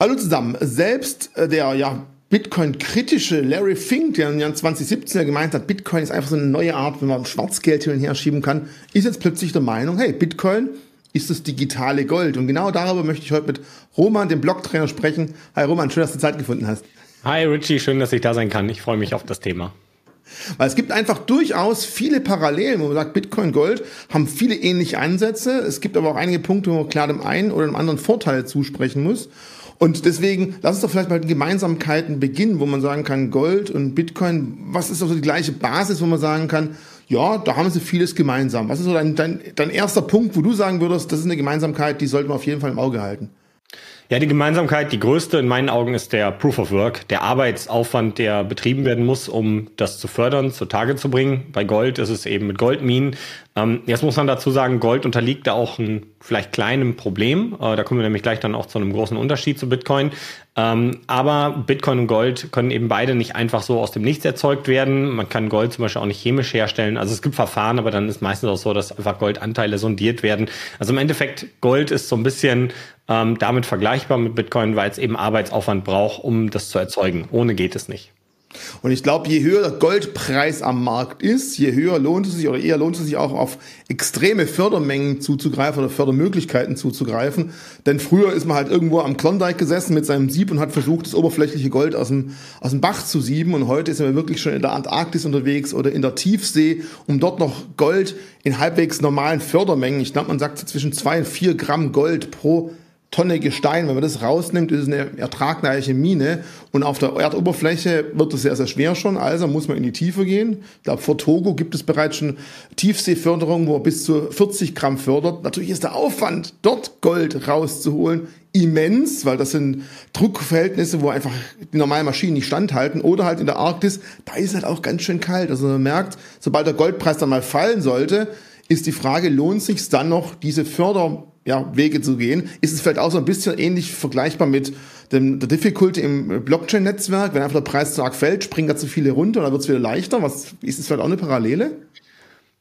Hallo zusammen. Selbst äh, der ja Bitcoin-kritische Larry Fink, der im Jahr 2017 gemeint hat, Bitcoin ist einfach so eine neue Art, wenn man Schwarzgeld hin und her schieben kann, ist jetzt plötzlich der Meinung, hey, Bitcoin ist das digitale Gold. Und genau darüber möchte ich heute mit Roman, dem Blogtrainer, sprechen. Hi Roman, schön, dass du Zeit gefunden hast. Hi Richie, schön, dass ich da sein kann. Ich freue mich auf das Thema. Weil es gibt einfach durchaus viele Parallelen, wo man sagt, Bitcoin, Gold haben viele ähnliche Ansätze. Es gibt aber auch einige Punkte, wo man klar dem einen oder dem anderen Vorteile zusprechen muss. Und deswegen, lass uns doch vielleicht mal Gemeinsamkeiten beginnen, wo man sagen kann, Gold und Bitcoin, was ist also die gleiche Basis, wo man sagen kann, ja, da haben sie vieles gemeinsam. Was ist so dein, dein, dein erster Punkt, wo du sagen würdest, das ist eine Gemeinsamkeit, die sollte man auf jeden Fall im Auge halten? Ja, die Gemeinsamkeit, die größte in meinen Augen ist der Proof of Work, der Arbeitsaufwand, der betrieben werden muss, um das zu fördern, zutage zu bringen. Bei Gold ist es eben mit Goldminen. Ähm, jetzt muss man dazu sagen, Gold unterliegt da auch ein vielleicht kleinem Problem. Äh, da kommen wir nämlich gleich dann auch zu einem großen Unterschied zu Bitcoin. Ähm, aber Bitcoin und Gold können eben beide nicht einfach so aus dem Nichts erzeugt werden. Man kann Gold zum Beispiel auch nicht chemisch herstellen. Also es gibt Verfahren, aber dann ist meistens auch so, dass einfach Goldanteile sondiert werden. Also im Endeffekt, Gold ist so ein bisschen ähm, damit vergleichbar mit Bitcoin, weil es eben Arbeitsaufwand braucht, um das zu erzeugen. Ohne geht es nicht. Und ich glaube, je höher der Goldpreis am Markt ist, je höher lohnt es sich oder eher lohnt es sich auch auf extreme Fördermengen zuzugreifen oder Fördermöglichkeiten zuzugreifen. Denn früher ist man halt irgendwo am Klondike gesessen mit seinem Sieb und hat versucht, das oberflächliche Gold aus dem, aus dem Bach zu sieben. Und heute ist man wirklich schon in der Antarktis unterwegs oder in der Tiefsee, um dort noch Gold in halbwegs normalen Fördermengen, ich glaube, man sagt zwischen zwei und vier Gramm Gold pro Tonne Gestein, wenn man das rausnimmt, ist es eine ertragreiche Mine. Und auf der Erdoberfläche wird es sehr, sehr schwer schon. Also muss man in die Tiefe gehen. Ich glaube, vor Togo gibt es bereits schon Tiefseeförderung, wo man bis zu 40 Gramm fördert. Natürlich ist der Aufwand, dort Gold rauszuholen, immens, weil das sind Druckverhältnisse, wo einfach die normalen Maschinen nicht standhalten. Oder halt in der Arktis, da ist halt auch ganz schön kalt. Also man merkt, sobald der Goldpreis dann mal fallen sollte, ist die Frage, lohnt sich dann noch, diese Förder ja, Wege zu gehen. Ist es vielleicht auch so ein bisschen ähnlich vergleichbar mit dem, der Difficulty im Blockchain-Netzwerk? Wenn einfach der Preis zu arg fällt, springen da zu viele runter dann wird es wieder leichter. Was, ist es vielleicht auch eine Parallele?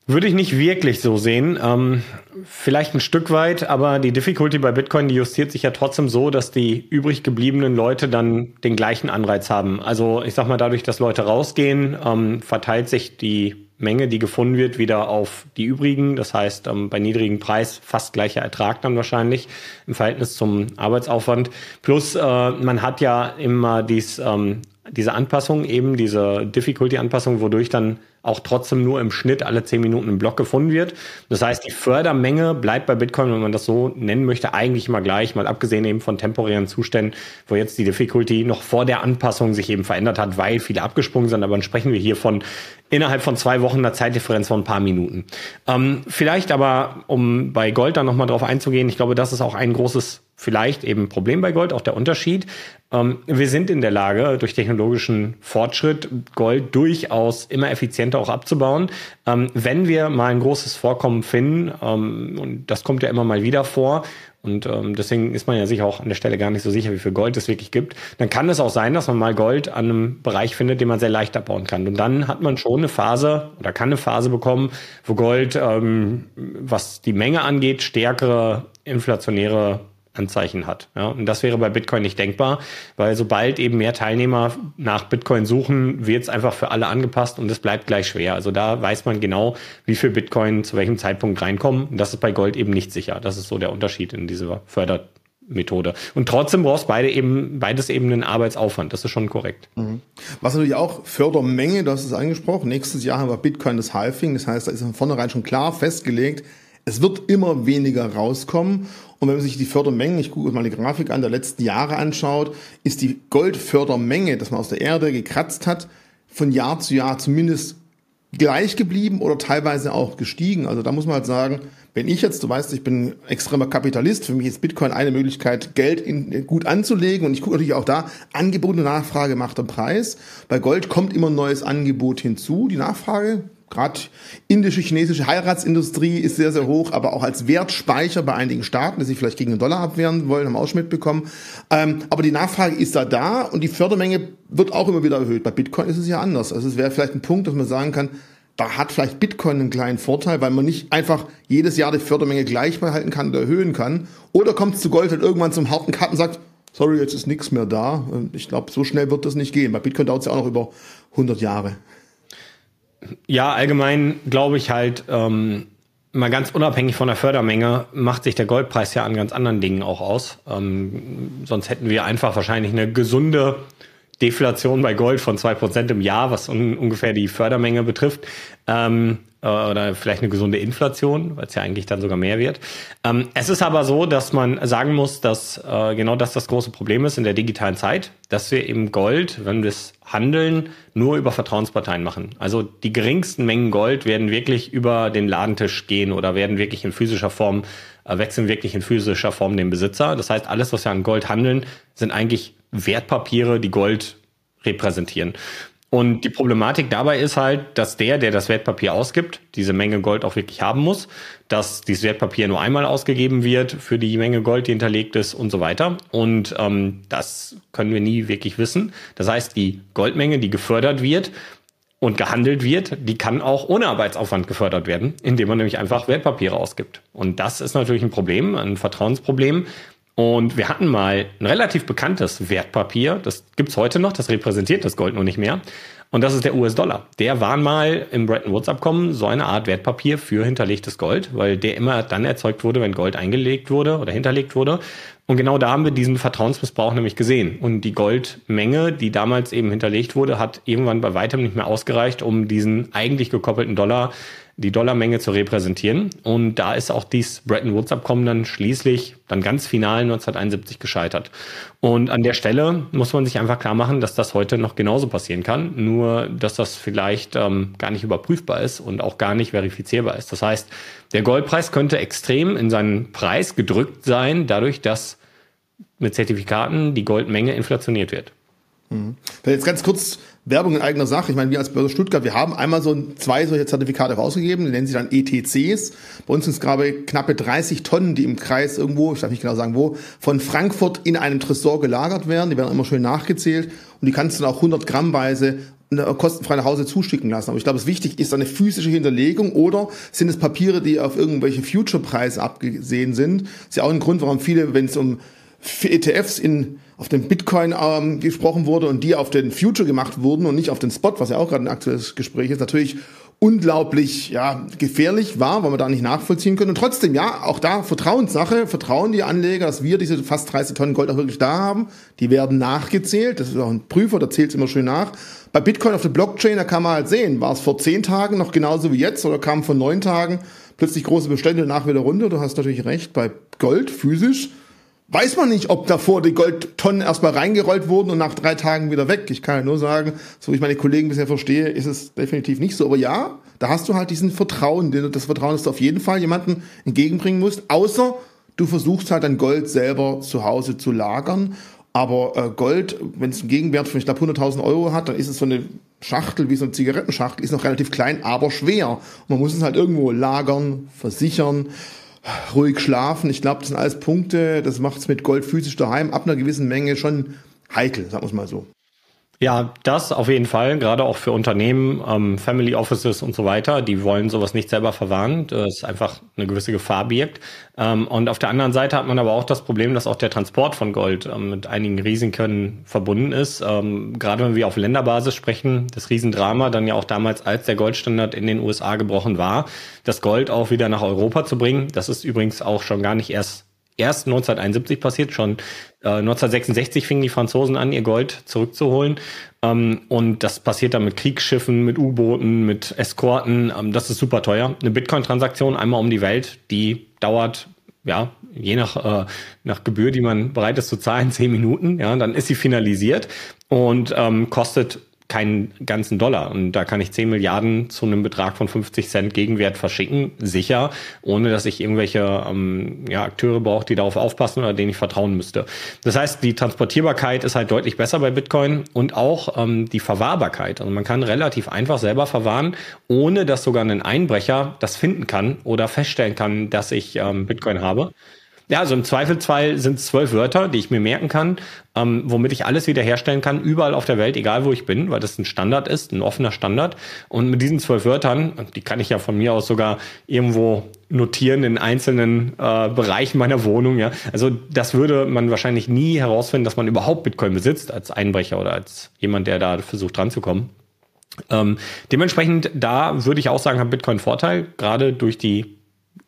Würde ich nicht wirklich so sehen. Ähm, vielleicht ein Stück weit, aber die Difficulty bei Bitcoin, die justiert sich ja trotzdem so, dass die übrig gebliebenen Leute dann den gleichen Anreiz haben. Also ich sag mal, dadurch, dass Leute rausgehen, ähm, verteilt sich die Menge, die gefunden wird, wieder auf die übrigen. Das heißt, ähm, bei niedrigem Preis fast gleicher Ertrag dann wahrscheinlich im Verhältnis zum Arbeitsaufwand. Plus, äh, man hat ja immer dies, ähm, diese Anpassung, eben diese Difficulty-Anpassung, wodurch dann auch trotzdem nur im Schnitt alle zehn Minuten ein Block gefunden wird. Das heißt, die Fördermenge bleibt bei Bitcoin, wenn man das so nennen möchte, eigentlich immer gleich, mal abgesehen eben von temporären Zuständen, wo jetzt die Difficulty noch vor der Anpassung sich eben verändert hat, weil viele abgesprungen sind. Aber dann sprechen wir hier von innerhalb von zwei Wochen einer Zeitdifferenz von ein paar Minuten. Ähm, vielleicht aber, um bei Gold dann nochmal drauf einzugehen, ich glaube, das ist auch ein großes vielleicht eben Problem bei Gold, auch der Unterschied. Ähm, wir sind in der Lage, durch technologischen Fortschritt Gold durchaus immer effizienter auch abzubauen. Ähm, wenn wir mal ein großes Vorkommen finden, ähm, und das kommt ja immer mal wieder vor, und ähm, deswegen ist man ja sich auch an der Stelle gar nicht so sicher, wie viel Gold es wirklich gibt. Dann kann es auch sein, dass man mal Gold an einem Bereich findet, den man sehr leicht abbauen kann. Und dann hat man schon eine Phase oder kann eine Phase bekommen, wo Gold, ähm, was die Menge angeht, stärkere inflationäre Anzeichen hat. Ja, und das wäre bei Bitcoin nicht denkbar, weil sobald eben mehr Teilnehmer nach Bitcoin suchen, wird es einfach für alle angepasst und es bleibt gleich schwer. Also da weiß man genau, wie viel Bitcoin zu welchem Zeitpunkt reinkommen. Und das ist bei Gold eben nicht sicher. Das ist so der Unterschied in dieser Fördermethode. Und trotzdem brauchst beide eben, beides eben einen Arbeitsaufwand. Das ist schon korrekt. Mhm. Was natürlich auch Fördermenge, hast es angesprochen. Nächstes Jahr haben wir Bitcoin das Halving. Das heißt, da ist von vornherein schon klar festgelegt, es wird immer weniger rauskommen. Und wenn man sich die Fördermengen, ich gucke mal die Grafik an, der letzten Jahre anschaut, ist die Goldfördermenge, das man aus der Erde gekratzt hat, von Jahr zu Jahr zumindest gleich geblieben oder teilweise auch gestiegen. Also da muss man halt sagen, wenn ich jetzt, du weißt, ich bin extremer Kapitalist, für mich ist Bitcoin eine Möglichkeit, Geld in, gut anzulegen und ich gucke natürlich auch da, Angebot und Nachfrage macht den Preis. Bei Gold kommt immer ein neues Angebot hinzu. Die Nachfrage gerade indische, chinesische Heiratsindustrie ist sehr, sehr hoch, aber auch als Wertspeicher bei einigen Staaten, die sich vielleicht gegen den Dollar abwehren wollen, haben auch schon mitbekommen. Ähm, aber die Nachfrage ist da da und die Fördermenge wird auch immer wieder erhöht. Bei Bitcoin ist es ja anders. Also es wäre vielleicht ein Punkt, dass man sagen kann, da hat vielleicht Bitcoin einen kleinen Vorteil, weil man nicht einfach jedes Jahr die Fördermenge gleich behalten kann oder erhöhen kann. Oder kommt es zu Gold halt irgendwann zum harten Cut und sagt, sorry, jetzt ist nichts mehr da. Ich glaube, so schnell wird das nicht gehen. Bei Bitcoin dauert es ja auch noch über 100 Jahre. Ja, allgemein glaube ich halt, ähm, mal ganz unabhängig von der Fördermenge macht sich der Goldpreis ja an ganz anderen Dingen auch aus. Ähm, sonst hätten wir einfach wahrscheinlich eine gesunde Deflation bei Gold von zwei Prozent im Jahr, was un ungefähr die Fördermenge betrifft. Ähm, äh, oder vielleicht eine gesunde Inflation, weil es ja eigentlich dann sogar mehr wird. Ähm, es ist aber so, dass man sagen muss, dass äh, genau das das große Problem ist in der digitalen Zeit, dass wir eben Gold, wenn wir es handeln, nur über Vertrauensparteien machen. Also die geringsten Mengen Gold werden wirklich über den Ladentisch gehen oder werden wirklich in physischer Form, äh, wechseln wirklich in physischer Form den Besitzer. Das heißt, alles, was wir an Gold handeln, sind eigentlich Wertpapiere, die Gold repräsentieren. Und die Problematik dabei ist halt, dass der, der das Wertpapier ausgibt, diese Menge Gold auch wirklich haben muss, dass dieses Wertpapier nur einmal ausgegeben wird für die Menge Gold, die hinterlegt ist und so weiter. Und ähm, das können wir nie wirklich wissen. Das heißt, die Goldmenge, die gefördert wird und gehandelt wird, die kann auch ohne Arbeitsaufwand gefördert werden, indem man nämlich einfach Wertpapiere ausgibt. Und das ist natürlich ein Problem, ein Vertrauensproblem, und wir hatten mal ein relativ bekanntes Wertpapier, das gibt's heute noch, das repräsentiert das Gold noch nicht mehr. Und das ist der US-Dollar. Der war mal im Bretton Woods-Abkommen so eine Art Wertpapier für hinterlegtes Gold, weil der immer dann erzeugt wurde, wenn Gold eingelegt wurde oder hinterlegt wurde. Und genau da haben wir diesen Vertrauensmissbrauch nämlich gesehen. Und die Goldmenge, die damals eben hinterlegt wurde, hat irgendwann bei weitem nicht mehr ausgereicht, um diesen eigentlich gekoppelten Dollar die Dollarmenge zu repräsentieren. Und da ist auch dies Bretton Woods-Abkommen dann schließlich dann ganz final 1971 gescheitert. Und an der Stelle muss man sich einfach klar machen, dass das heute noch genauso passieren kann, nur dass das vielleicht ähm, gar nicht überprüfbar ist und auch gar nicht verifizierbar ist. Das heißt, der Goldpreis könnte extrem in seinen Preis gedrückt sein, dadurch, dass mit Zertifikaten die Goldmenge inflationiert wird. Mhm. Jetzt ganz kurz Werbung in eigener Sache. Ich meine, wir als Börse Stuttgart, wir haben einmal so zwei solche Zertifikate rausgegeben, die nennen sich dann ETCs. Bei uns sind es gerade knappe 30 Tonnen, die im Kreis irgendwo, ich darf nicht genau sagen wo, von Frankfurt in einem Tresor gelagert werden. Die werden immer schön nachgezählt und die kannst du dann auch 100 Grammweise kostenfrei nach Hause zuschicken lassen. Aber ich glaube, es wichtig ist eine physische Hinterlegung oder sind es Papiere, die auf irgendwelche Future-Preise abgesehen sind. Das ist ja auch ein Grund, warum viele, wenn es um ETFs in auf den Bitcoin ähm, gesprochen wurde und die auf den Future gemacht wurden und nicht auf den Spot, was ja auch gerade ein aktuelles Gespräch ist, natürlich unglaublich ja, gefährlich war, weil wir da nicht nachvollziehen können. Und trotzdem, ja, auch da Vertrauenssache, vertrauen die Anleger, dass wir diese fast 30 Tonnen Gold auch wirklich da haben. Die werden nachgezählt, das ist auch ein Prüfer, der zählt es immer schön nach. Bei Bitcoin auf der Blockchain, da kann man halt sehen, war es vor zehn Tagen noch genauso wie jetzt oder kam vor neun Tagen plötzlich große Bestände nach wieder runter. Du hast natürlich recht, bei Gold physisch weiß man nicht, ob davor die Goldtonnen erstmal reingerollt wurden und nach drei Tagen wieder weg. Ich kann ja nur sagen, so wie ich meine Kollegen bisher verstehe, ist es definitiv nicht so. Aber ja, da hast du halt diesen Vertrauen, das Vertrauen, das du auf jeden Fall jemanden entgegenbringen musst, außer du versuchst halt dein Gold selber zu Hause zu lagern. Aber äh, Gold, wenn es einen Gegenwert von, ich glaube, 100.000 Euro hat, dann ist es so eine Schachtel, wie so eine Zigarettenschachtel, ist noch relativ klein, aber schwer. Und man muss es halt irgendwo lagern, versichern ruhig schlafen. Ich glaube, das sind alles Punkte, das macht es mit Gold physisch daheim ab einer gewissen Menge schon heikel, sagen wir es mal so. Ja, das auf jeden Fall, gerade auch für Unternehmen, ähm, Family Offices und so weiter, die wollen sowas nicht selber verwahren, das einfach eine gewisse Gefahr birgt. Ähm, und auf der anderen Seite hat man aber auch das Problem, dass auch der Transport von Gold ähm, mit einigen Risiken verbunden ist. Ähm, gerade wenn wir auf Länderbasis sprechen, das Riesendrama dann ja auch damals, als der Goldstandard in den USA gebrochen war, das Gold auch wieder nach Europa zu bringen. Das ist übrigens auch schon gar nicht erst erst 1971 passiert, schon äh, 1966 fingen die Franzosen an, ihr Gold zurückzuholen. Ähm, und das passiert dann mit Kriegsschiffen, mit U-Booten, mit Eskorten. Ähm, das ist super teuer. Eine Bitcoin-Transaktion einmal um die Welt, die dauert ja, je nach, äh, nach Gebühr, die man bereit ist zu zahlen, zehn Minuten, ja, dann ist sie finalisiert und ähm, kostet keinen ganzen Dollar. Und da kann ich 10 Milliarden zu einem Betrag von 50 Cent Gegenwert verschicken, sicher, ohne dass ich irgendwelche ähm, ja, Akteure brauche, die darauf aufpassen oder denen ich vertrauen müsste. Das heißt, die Transportierbarkeit ist halt deutlich besser bei Bitcoin und auch ähm, die Verwahrbarkeit. Also man kann relativ einfach selber verwahren, ohne dass sogar ein Einbrecher das finden kann oder feststellen kann, dass ich ähm, Bitcoin habe. Ja, also im Zweifelsfall sind es zwölf Wörter, die ich mir merken kann, ähm, womit ich alles wiederherstellen kann, überall auf der Welt, egal wo ich bin, weil das ein Standard ist, ein offener Standard. Und mit diesen zwölf Wörtern, die kann ich ja von mir aus sogar irgendwo notieren in einzelnen äh, Bereichen meiner Wohnung. Ja, also das würde man wahrscheinlich nie herausfinden, dass man überhaupt Bitcoin besitzt als Einbrecher oder als jemand, der da versucht dran zu kommen. Ähm, dementsprechend, da würde ich auch sagen, hat Bitcoin Vorteil, gerade durch die,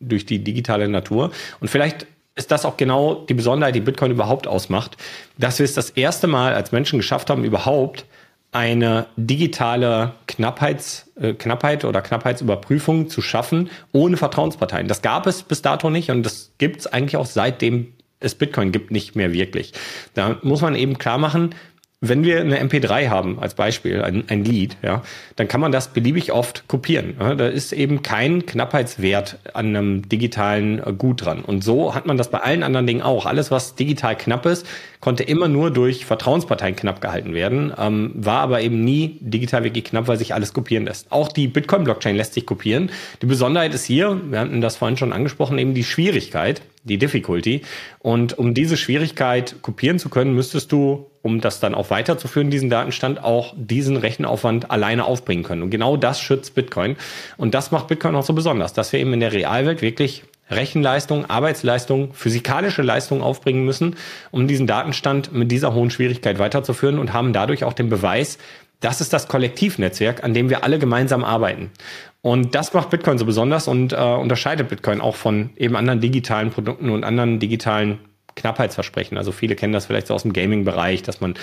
durch die digitale Natur. Und vielleicht ist das auch genau die Besonderheit, die Bitcoin überhaupt ausmacht, dass wir es das erste Mal als Menschen geschafft haben, überhaupt eine digitale Knappheits, äh, Knappheit oder Knappheitsüberprüfung zu schaffen ohne Vertrauensparteien. Das gab es bis dato nicht und das gibt es eigentlich auch seitdem es Bitcoin gibt nicht mehr wirklich. Da muss man eben klar machen, wenn wir eine MP3 haben, als Beispiel, ein, ein Lied, ja, dann kann man das beliebig oft kopieren. Ja. Da ist eben kein Knappheitswert an einem digitalen äh, Gut dran. Und so hat man das bei allen anderen Dingen auch. Alles, was digital knapp ist, konnte immer nur durch Vertrauensparteien knapp gehalten werden, ähm, war aber eben nie digital wirklich knapp, weil sich alles kopieren lässt. Auch die Bitcoin-Blockchain lässt sich kopieren. Die Besonderheit ist hier, wir hatten das vorhin schon angesprochen, eben die Schwierigkeit, die Difficulty. Und um diese Schwierigkeit kopieren zu können, müsstest du, um das dann auch weiterzuführen, diesen Datenstand, auch diesen Rechenaufwand alleine aufbringen können. Und genau das schützt Bitcoin. Und das macht Bitcoin auch so besonders, dass wir eben in der Realwelt wirklich Rechenleistung, Arbeitsleistung, physikalische Leistung aufbringen müssen, um diesen Datenstand mit dieser hohen Schwierigkeit weiterzuführen und haben dadurch auch den Beweis, das ist das Kollektivnetzwerk, an dem wir alle gemeinsam arbeiten. Und das macht Bitcoin so besonders und äh, unterscheidet Bitcoin auch von eben anderen digitalen Produkten und anderen digitalen Knappheitsversprechen. Also viele kennen das vielleicht so aus dem Gaming-Bereich, dass man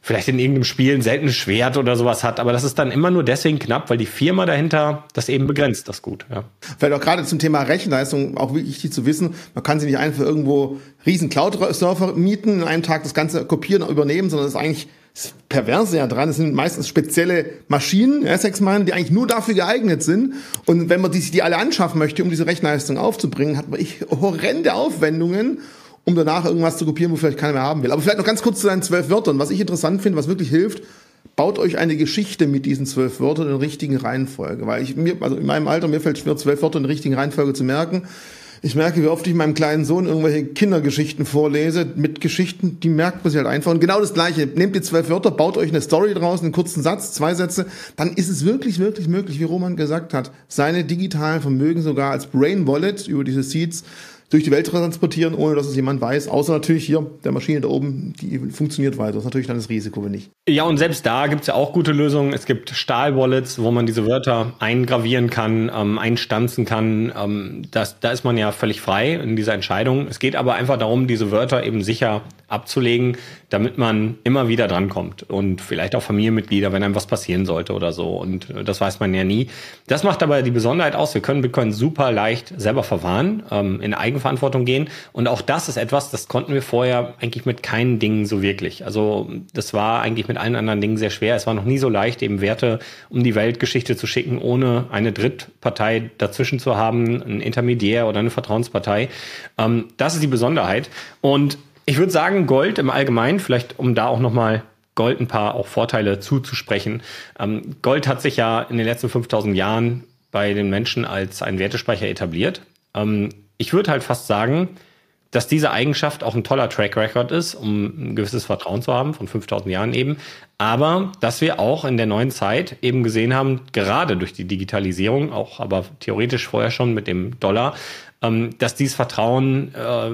vielleicht in irgendeinem Spiel ein seltenes Schwert oder sowas hat, aber das ist dann immer nur deswegen knapp, weil die Firma dahinter das eben begrenzt, das Gut. Ja. Vielleicht auch gerade zum Thema Rechenleistung auch wichtig zu wissen, man kann sie nicht einfach irgendwo riesen Cloud-Server mieten, in einem Tag das Ganze kopieren, übernehmen, sondern es ist eigentlich das Perverse ja dran, es sind meistens spezielle Maschinen, ja, sechs Mal, die eigentlich nur dafür geeignet sind. Und wenn man die, die alle anschaffen möchte, um diese Rechenleistung aufzubringen, hat man ich horrende Aufwendungen um danach irgendwas zu kopieren, wo vielleicht keiner mehr haben will. Aber vielleicht noch ganz kurz zu deinen zwölf Wörtern. Was ich interessant finde, was wirklich hilft, baut euch eine Geschichte mit diesen zwölf Wörtern in richtigen Reihenfolge. Weil ich mir, also in meinem Alter, mir fällt schwer, zwölf Wörter in der richtigen Reihenfolge zu merken. Ich merke, wie oft ich meinem kleinen Sohn irgendwelche Kindergeschichten vorlese, mit Geschichten, die merkt man sich halt einfach. Und genau das Gleiche. Nehmt die zwölf Wörter, baut euch eine Story draus, einen kurzen Satz, zwei Sätze, dann ist es wirklich, wirklich möglich, wie Roman gesagt hat, seine digitalen Vermögen sogar als Brain Wallet über diese Seeds durch die Welt transportieren, ohne dass es jemand weiß. Außer natürlich hier, der Maschine da oben, die funktioniert weiter. Das ist natürlich dann das Risiko, wenn nicht. Ja, und selbst da gibt es ja auch gute Lösungen. Es gibt Stahl-Wallets, wo man diese Wörter eingravieren kann, ähm, einstanzen kann. Ähm, das, da ist man ja völlig frei in dieser Entscheidung. Es geht aber einfach darum, diese Wörter eben sicher abzulegen, damit man immer wieder drankommt. Und vielleicht auch Familienmitglieder, wenn einem was passieren sollte oder so. Und äh, das weiß man ja nie. Das macht aber die Besonderheit aus. Wir können Bitcoin super leicht selber verwahren, ähm, in Eigenverantwortung gehen. Und auch das ist etwas, das konnten wir vorher eigentlich mit keinen Dingen so wirklich. Also das war eigentlich mit allen anderen Dingen sehr schwer. Es war noch nie so leicht, eben Werte um die Weltgeschichte zu schicken, ohne eine Drittpartei dazwischen zu haben, ein Intermediär oder eine Vertrauenspartei. Ähm, das ist die Besonderheit. Und ich würde sagen, Gold im Allgemeinen, vielleicht um da auch nochmal Gold ein paar auch Vorteile zuzusprechen. Ähm, Gold hat sich ja in den letzten 5000 Jahren bei den Menschen als ein Wertespeicher etabliert. Ähm, ich würde halt fast sagen, dass diese Eigenschaft auch ein toller Track Record ist, um ein gewisses Vertrauen zu haben, von 5000 Jahren eben. Aber dass wir auch in der neuen Zeit eben gesehen haben, gerade durch die Digitalisierung, auch aber theoretisch vorher schon mit dem Dollar, ähm, dass dieses Vertrauen äh,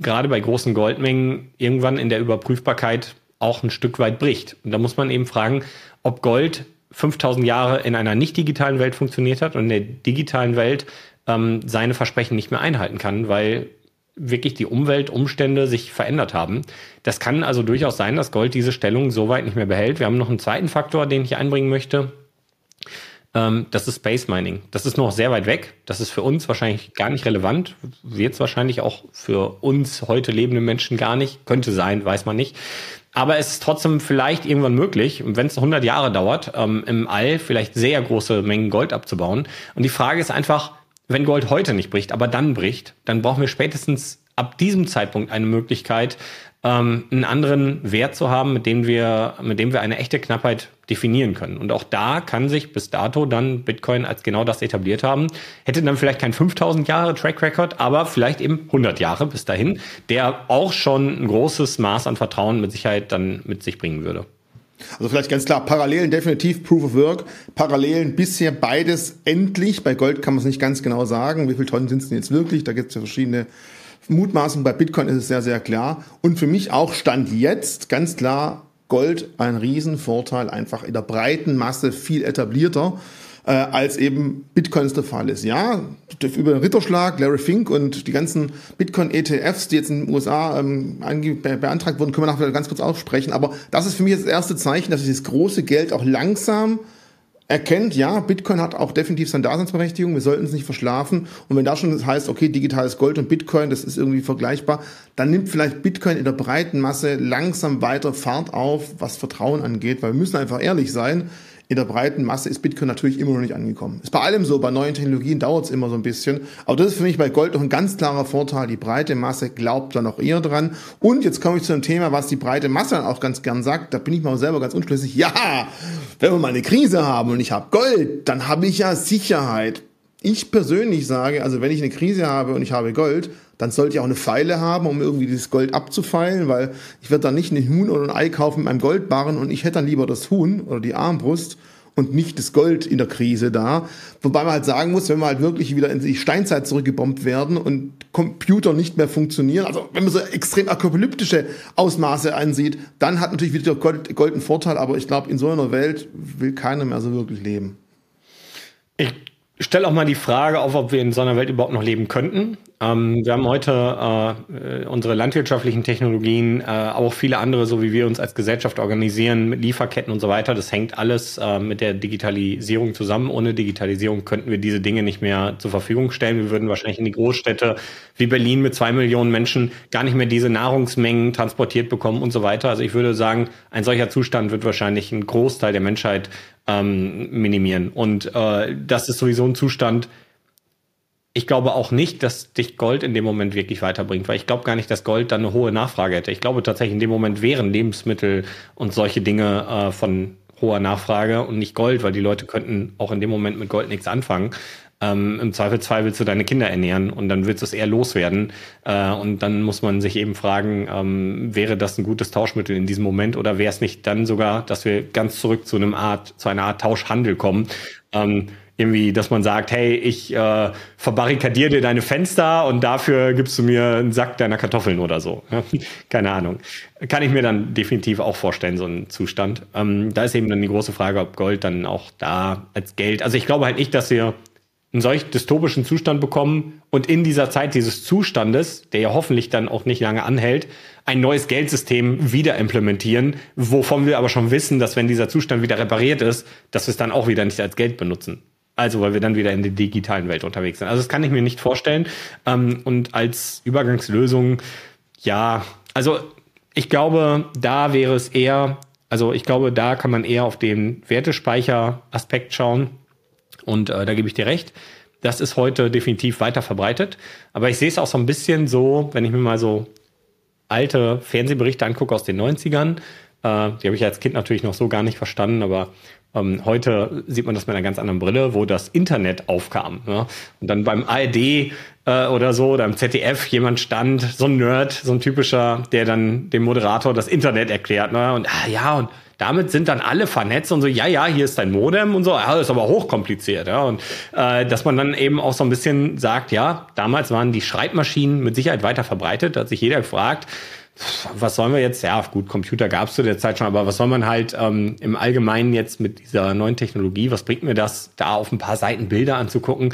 gerade bei großen Goldmengen irgendwann in der Überprüfbarkeit auch ein Stück weit bricht. Und da muss man eben fragen, ob Gold 5000 Jahre in einer nicht digitalen Welt funktioniert hat und in der digitalen Welt ähm, seine Versprechen nicht mehr einhalten kann, weil wirklich die Umweltumstände sich verändert haben. Das kann also durchaus sein, dass Gold diese Stellung so weit nicht mehr behält. Wir haben noch einen zweiten Faktor, den ich einbringen möchte. Ähm, das ist Space Mining. Das ist noch sehr weit weg. Das ist für uns wahrscheinlich gar nicht relevant. Wird es wahrscheinlich auch für uns heute lebende Menschen gar nicht. Könnte sein, weiß man nicht. Aber es ist trotzdem vielleicht irgendwann möglich, wenn es 100 Jahre dauert, ähm, im All vielleicht sehr große Mengen Gold abzubauen. Und die Frage ist einfach, wenn Gold heute nicht bricht, aber dann bricht, dann brauchen wir spätestens ab diesem Zeitpunkt eine Möglichkeit, ähm, einen anderen Wert zu haben, mit dem wir, mit dem wir eine echte Knappheit definieren können. Und auch da kann sich bis dato dann Bitcoin als genau das etabliert haben. Hätte dann vielleicht kein 5000 Jahre Track Record, aber vielleicht eben 100 Jahre bis dahin, der auch schon ein großes Maß an Vertrauen mit Sicherheit dann mit sich bringen würde. Also vielleicht ganz klar, Parallelen definitiv Proof of Work. Parallelen bisher beides endlich. Bei Gold kann man es nicht ganz genau sagen. Wie viele Tonnen sind es denn jetzt wirklich? Da gibt es ja verschiedene Mutmaßungen. Bei Bitcoin ist es sehr, sehr klar. Und für mich auch Stand jetzt ganz klar Gold ein Riesenvorteil, einfach in der breiten Masse viel etablierter äh, als eben Bitcoin es der Fall ist. Ja, über den Ritterschlag, Larry Fink und die ganzen Bitcoin-ETFs, die jetzt in den USA ähm, be beantragt wurden, können wir nachher ganz kurz aussprechen. Aber das ist für mich das erste Zeichen, dass dieses große Geld auch langsam erkennt, ja, Bitcoin hat auch definitiv seine Daseinsberechtigung, wir sollten es nicht verschlafen. Und wenn da schon das heißt, okay, digitales Gold und Bitcoin, das ist irgendwie vergleichbar, dann nimmt vielleicht Bitcoin in der breiten Masse langsam weiter Fahrt auf, was Vertrauen angeht, weil wir müssen einfach ehrlich sein in der breiten Masse ist Bitcoin natürlich immer noch nicht angekommen. Ist bei allem so, bei neuen Technologien dauert es immer so ein bisschen. Aber das ist für mich bei Gold noch ein ganz klarer Vorteil. Die breite Masse glaubt da noch eher dran. Und jetzt komme ich zu einem Thema, was die breite Masse dann auch ganz gern sagt. Da bin ich mal selber ganz unschlüssig. Ja, wenn wir mal eine Krise haben und ich habe Gold, dann habe ich ja Sicherheit. Ich persönlich sage, also wenn ich eine Krise habe und ich habe Gold, dann sollte ich auch eine Pfeile haben, um irgendwie dieses Gold abzufeilen, weil ich werde dann nicht ein Huhn oder ein Ei kaufen mit einem Goldbarren und ich hätte dann lieber das Huhn oder die Armbrust und nicht das Gold in der Krise da. Wobei man halt sagen muss, wenn wir halt wirklich wieder in die Steinzeit zurückgebombt werden und Computer nicht mehr funktionieren, also wenn man so extrem apokalyptische Ausmaße ansieht, dann hat natürlich wieder Gold, Gold einen Vorteil, aber ich glaube, in so einer Welt will keiner mehr so wirklich leben. Ich stelle auch mal die Frage auf, ob wir in so einer Welt überhaupt noch leben könnten. Ähm, wir haben heute äh, unsere landwirtschaftlichen Technologien, äh, auch viele andere, so wie wir uns als Gesellschaft organisieren, mit Lieferketten und so weiter. Das hängt alles äh, mit der Digitalisierung zusammen. Ohne Digitalisierung könnten wir diese Dinge nicht mehr zur Verfügung stellen. Wir würden wahrscheinlich in die Großstädte wie Berlin mit zwei Millionen Menschen gar nicht mehr diese Nahrungsmengen transportiert bekommen und so weiter. Also ich würde sagen, ein solcher Zustand wird wahrscheinlich einen Großteil der Menschheit ähm, minimieren. Und äh, das ist sowieso ein Zustand, ich glaube auch nicht, dass dich Gold in dem Moment wirklich weiterbringt, weil ich glaube gar nicht, dass Gold dann eine hohe Nachfrage hätte. Ich glaube tatsächlich, in dem Moment wären Lebensmittel und solche Dinge äh, von hoher Nachfrage und nicht Gold, weil die Leute könnten auch in dem Moment mit Gold nichts anfangen. Ähm, Im Zweifelsfall willst du deine Kinder ernähren und dann willst du es eher loswerden. Äh, und dann muss man sich eben fragen, ähm, wäre das ein gutes Tauschmittel in diesem Moment oder wäre es nicht dann sogar, dass wir ganz zurück zu einem Art, zu einer Art Tauschhandel kommen? Ähm, irgendwie, dass man sagt, hey, ich äh, verbarrikadiere dir deine Fenster und dafür gibst du mir einen Sack deiner Kartoffeln oder so. Keine Ahnung. Kann ich mir dann definitiv auch vorstellen, so einen Zustand. Ähm, da ist eben dann die große Frage, ob Gold dann auch da als Geld. Also ich glaube halt nicht, dass wir einen solch dystopischen Zustand bekommen und in dieser Zeit dieses Zustandes, der ja hoffentlich dann auch nicht lange anhält, ein neues Geldsystem wieder implementieren, wovon wir aber schon wissen, dass wenn dieser Zustand wieder repariert ist, dass wir es dann auch wieder nicht als Geld benutzen. Also, weil wir dann wieder in der digitalen Welt unterwegs sind. Also, das kann ich mir nicht vorstellen. Ähm, und als Übergangslösung, ja, also ich glaube, da wäre es eher, also ich glaube, da kann man eher auf den Wertespeicher-Aspekt schauen. Und äh, da gebe ich dir recht. Das ist heute definitiv weiter verbreitet. Aber ich sehe es auch so ein bisschen so, wenn ich mir mal so alte Fernsehberichte angucke aus den 90ern. Äh, die habe ich als Kind natürlich noch so gar nicht verstanden, aber ähm, heute sieht man das mit einer ganz anderen Brille, wo das Internet aufkam. Ne? Und dann beim ARD äh, oder so oder im ZDF jemand stand, so ein Nerd, so ein typischer, der dann dem Moderator das Internet erklärt. Ne? Und ah, ja, und damit sind dann alle vernetzt und so, ja, ja, hier ist dein Modem und so, ja, das ist aber hochkompliziert, ja. Und äh, dass man dann eben auch so ein bisschen sagt, ja, damals waren die Schreibmaschinen mit Sicherheit weiter verbreitet, da hat sich jeder gefragt, was sollen wir jetzt? Ja, gut, Computer gab es zu der Zeit schon, aber was soll man halt ähm, im Allgemeinen jetzt mit dieser neuen Technologie, was bringt mir das, da auf ein paar Seiten Bilder anzugucken?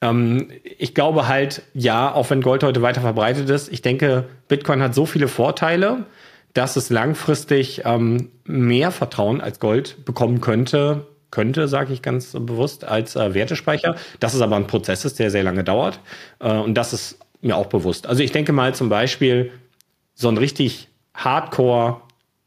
Ähm, ich glaube halt, ja, auch wenn Gold heute weiter verbreitet ist, ich denke, Bitcoin hat so viele Vorteile, dass es langfristig ähm, mehr Vertrauen als Gold bekommen könnte, könnte, sage ich ganz bewusst, als äh, Wertespeicher. Das ist aber ein Prozess ist, der sehr lange dauert. Äh, und das ist mir auch bewusst. Also ich denke mal zum Beispiel, so ein richtig Hardcore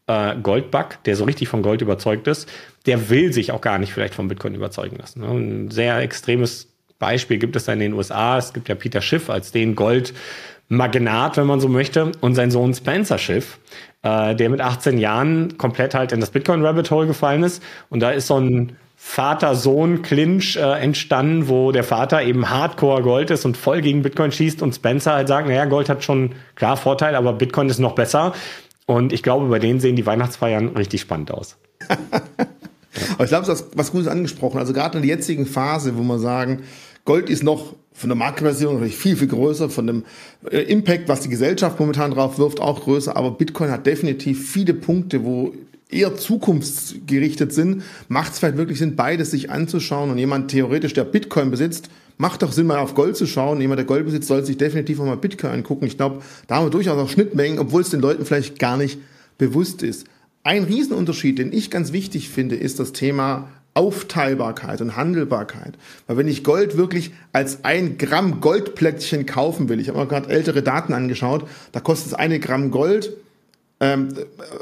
äh, Goldbug, der so richtig von Gold überzeugt ist, der will sich auch gar nicht vielleicht von Bitcoin überzeugen lassen. Ne? Ein sehr extremes Beispiel gibt es da in den USA. Es gibt ja Peter Schiff als den Goldmagnat, wenn man so möchte, und sein Sohn Spencer Schiff, äh, der mit 18 Jahren komplett halt in das Bitcoin-Rabbit Hole gefallen ist. Und da ist so ein Vater-Sohn-Clinch äh, entstanden, wo der Vater eben Hardcore Gold ist und voll gegen Bitcoin schießt und Spencer halt sagt, naja, Gold hat schon klar Vorteil, aber Bitcoin ist noch besser. Und ich glaube, bei denen sehen die Weihnachtsfeiern richtig spannend aus. Ich glaube, du hast was Gutes angesprochen. Also gerade in der jetzigen Phase, wo wir sagen, Gold ist noch von der Marktversierung natürlich viel, viel größer, von dem äh, Impact, was die Gesellschaft momentan drauf wirft, auch größer. Aber Bitcoin hat definitiv viele Punkte, wo eher zukunftsgerichtet sind. Macht es vielleicht wirklich Sinn, beides sich anzuschauen und jemand theoretisch, der Bitcoin besitzt, macht doch Sinn, mal auf Gold zu schauen. Jemand, der Gold besitzt, sollte sich definitiv auch mal Bitcoin angucken. Ich glaube, da haben wir durchaus auch Schnittmengen, obwohl es den Leuten vielleicht gar nicht bewusst ist. Ein Riesenunterschied, den ich ganz wichtig finde, ist das Thema Aufteilbarkeit und Handelbarkeit. Weil wenn ich Gold wirklich als ein Gramm Goldplättchen kaufen will, ich habe mir gerade ältere Daten angeschaut, da kostet es eine Gramm Gold ähm,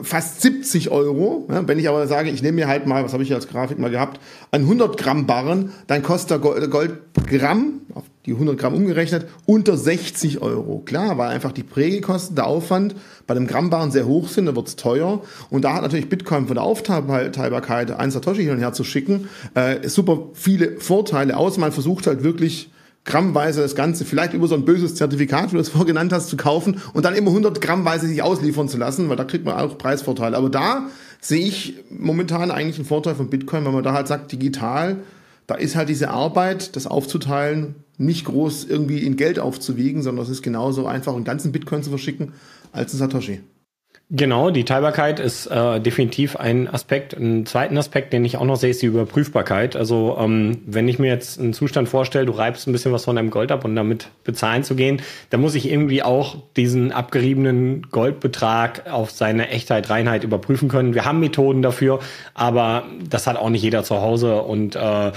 fast 70 Euro. Ja, wenn ich aber sage, ich nehme mir halt mal, was habe ich hier als Grafik mal gehabt, ein 100 Gramm Barren, dann kostet der Goldgramm, auf die 100 Gramm umgerechnet, unter 60 Euro. Klar, weil einfach die Prägekosten, der Aufwand bei dem Grammbarren sehr hoch sind, da wird es teuer. Und da hat natürlich Bitcoin von der Aufteilbarkeit, ein Satoshi hin und her zu schicken, äh, super viele Vorteile aus. Man versucht halt wirklich grammweise das Ganze, vielleicht über so ein böses Zertifikat, wie du es vorgenannt hast, zu kaufen und dann immer 100 grammweise sich ausliefern zu lassen, weil da kriegt man auch Preisvorteile. Aber da sehe ich momentan eigentlich einen Vorteil von Bitcoin, weil man da halt sagt, digital, da ist halt diese Arbeit, das aufzuteilen, nicht groß irgendwie in Geld aufzuwiegen, sondern es ist genauso einfach, einen ganzen Bitcoin zu verschicken als ein Satoshi. Genau, die Teilbarkeit ist äh, definitiv ein Aspekt. Ein zweiten Aspekt, den ich auch noch sehe, ist die Überprüfbarkeit. Also ähm, wenn ich mir jetzt einen Zustand vorstelle, du reibst ein bisschen was von deinem Gold ab und damit bezahlen zu gehen, dann muss ich irgendwie auch diesen abgeriebenen Goldbetrag auf seine Echtheit, Reinheit überprüfen können. Wir haben Methoden dafür, aber das hat auch nicht jeder zu Hause und äh,